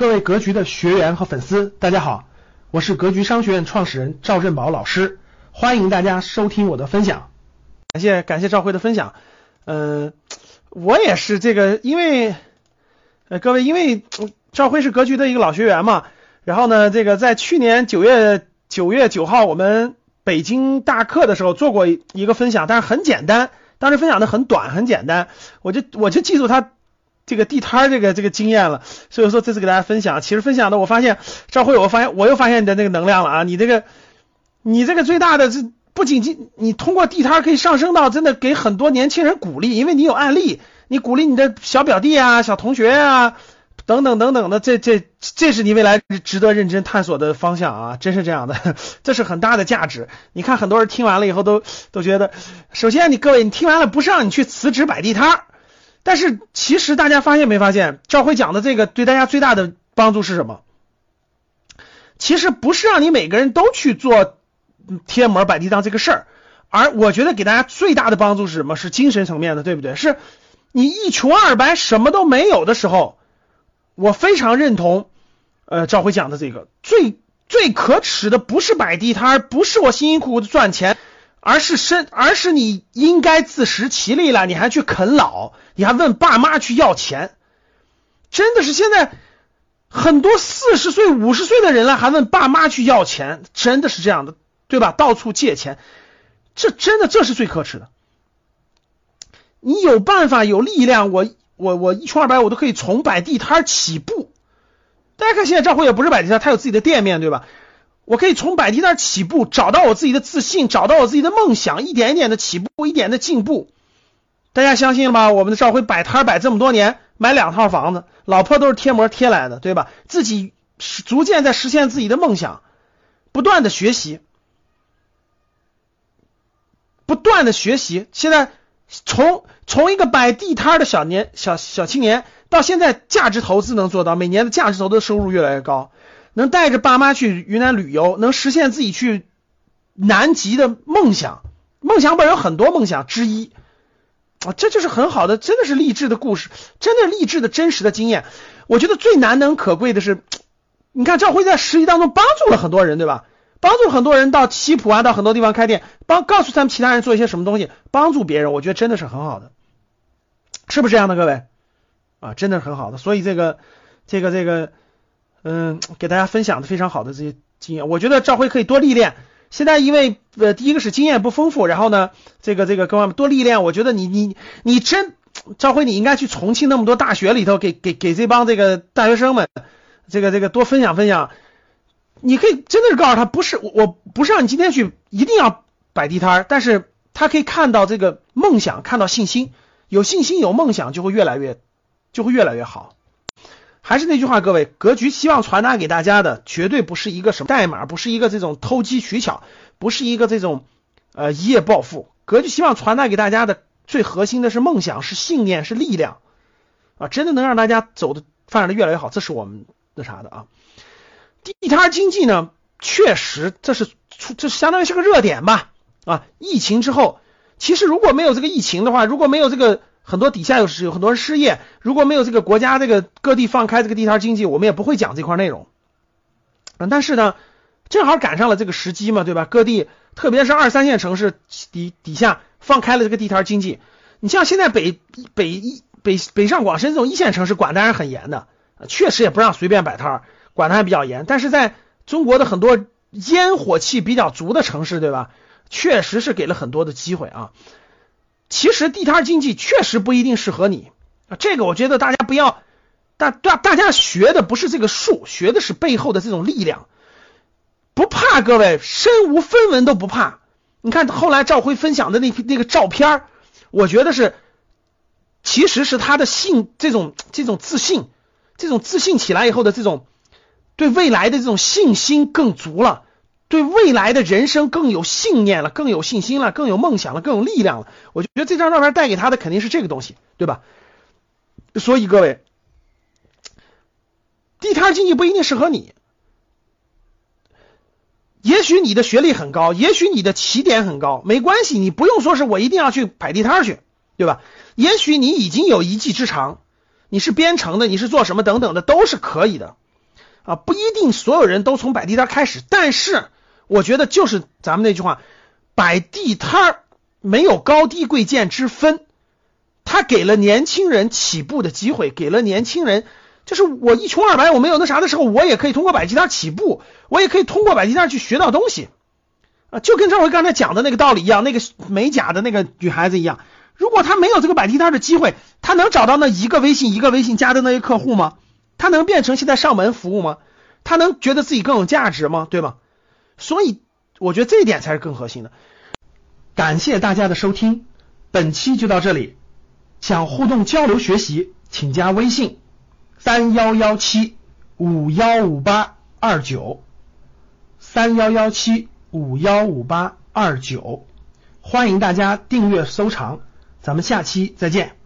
各位格局的学员和粉丝，大家好，我是格局商学院创始人赵振宝老师，欢迎大家收听我的分享。感谢感谢赵辉的分享，嗯，我也是这个，因为呃各位，因为赵辉是格局的一个老学员嘛，然后呢，这个在去年九月九月九号我们北京大课的时候做过一个分享，但是很简单，当时分享的很短很简单，我就我就记住他。这个地摊这个这个经验了，所以说这次给大家分享。其实分享的我发现，赵辉，我发现我又发现你的那个能量了啊！你这个，你这个最大的是不仅仅你通过地摊可以上升到真的给很多年轻人鼓励，因为你有案例，你鼓励你的小表弟啊、小同学啊等等等等的，这这这是你未来值得认真探索的方向啊！真是这样的，这是很大的价值。你看很多人听完了以后都都觉得，首先你各位你听完了不是让你去辞职摆地摊。但是其实大家发现没发现，赵辉讲的这个对大家最大的帮助是什么？其实不是让你每个人都去做贴膜摆地摊这个事儿，而我觉得给大家最大的帮助是什么？是精神层面的，对不对？是你一穷二白什么都没有的时候，我非常认同呃赵辉讲的这个最最可耻的不是摆地摊，不是我辛辛苦苦的赚钱。而是身，而是你应该自食其力了，你还去啃老，你还问爸妈去要钱，真的是现在很多四十岁、五十岁的人了，还问爸妈去要钱，真的是这样的，对吧？到处借钱，这真的这是最可耻的。你有办法、有力量，我我我一穷二白，我都可以从摆地摊起步。大家看，现在赵辉也不是摆地摊，他有自己的店面，对吧？我可以从摆地摊起步，找到我自己的自信，找到我自己的梦想，一点一点的起步，一点的进步。大家相信了吗？我们的赵辉摆摊摆这么多年，买两套房子，老婆都是贴膜贴来的，对吧？自己逐渐在实现自己的梦想，不断的学习，不断的学习。现在从从一个摆地摊的小年小小青年，到现在价值投资能做到，每年的价值投资收入越来越高。能带着爸妈去云南旅游，能实现自己去南极的梦想。梦想本有很多梦想之一啊，这就是很好的，真的是励志的故事，真的励志的真实的经验。我觉得最难能可贵的是，你看赵辉在实习当中帮助了很多人，对吧？帮助很多人到西普啊，到很多地方开店，帮告诉他们其他人做一些什么东西，帮助别人，我觉得真的是很好的，是不是这样的，各位？啊，真的是很好的。所以这个，这个，这个。嗯，给大家分享的非常好的这些经验，我觉得赵辉可以多历练。现在因为呃，第一个是经验不丰富，然后呢，这个这个各方面多历练。我觉得你你你真赵辉，你应该去重庆那么多大学里头，给给给这帮这个大学生们，这个这个多分享分享。你可以真的是告诉他，不是我我不是让你今天去一定要摆地摊，但是他可以看到这个梦想，看到信心，有信心有梦想就会越来越就会越来越好。还是那句话，各位，格局希望传达给大家的，绝对不是一个什么代码，不是一个这种投机取巧，不是一个这种呃一夜暴富。格局希望传达给大家的最核心的是梦想，是信念，是力量啊！真的能让大家走的发展的越来越好，这是我们那啥的啊。地摊经济呢，确实这是，这相当于是个热点吧啊！疫情之后，其实如果没有这个疫情的话，如果没有这个。很多底下有有很多人失业，如果没有这个国家这个各地放开这个地摊经济，我们也不会讲这块内容。嗯，但是呢，正好赶上了这个时机嘛，对吧？各地特别是二三线城市底底下放开了这个地摊经济。你像现在北北一北北上广深这种一线城市管的还是很严的，确实也不让随便摆摊，管的还比较严。但是在中国的很多烟火气比较足的城市，对吧？确实是给了很多的机会啊。其实地摊经济确实不一定适合你啊，这个我觉得大家不要大大大家学的不是这个术，学的是背后的这种力量，不怕各位身无分文都不怕。你看后来赵辉分享的那那个照片，我觉得是其实是他的信这种这种自信，这种自信起来以后的这种对未来的这种信心更足了。对未来的人生更有信念了，更有信心了，更有梦想了，更有力量了。我就觉得这张照片带给他的肯定是这个东西，对吧？所以各位，地摊经济不一定适合你。也许你的学历很高，也许你的起点很高，没关系，你不用说是我一定要去摆地摊去，对吧？也许你已经有一技之长，你是编程的，你是做什么等等的，都是可以的。啊，不一定所有人都从摆地摊开始，但是我觉得就是咱们那句话，摆地摊儿没有高低贵贱之分，他给了年轻人起步的机会，给了年轻人，就是我一穷二白，我没有那啥的时候，我也可以通过摆地摊起步，我也可以通过摆地摊去学到东西啊，就跟赵辉刚才讲的那个道理一样，那个美甲的那个女孩子一样，如果她没有这个摆地摊的机会，她能找到那一个微信一个微信加的那些客户吗？他能变成现在上门服务吗？他能觉得自己更有价值吗？对吗？所以我觉得这一点才是更核心的。感谢大家的收听，本期就到这里。想互动交流学习，请加微信三幺幺七五幺五八二九三幺幺七五幺五八二九，欢迎大家订阅收藏，咱们下期再见。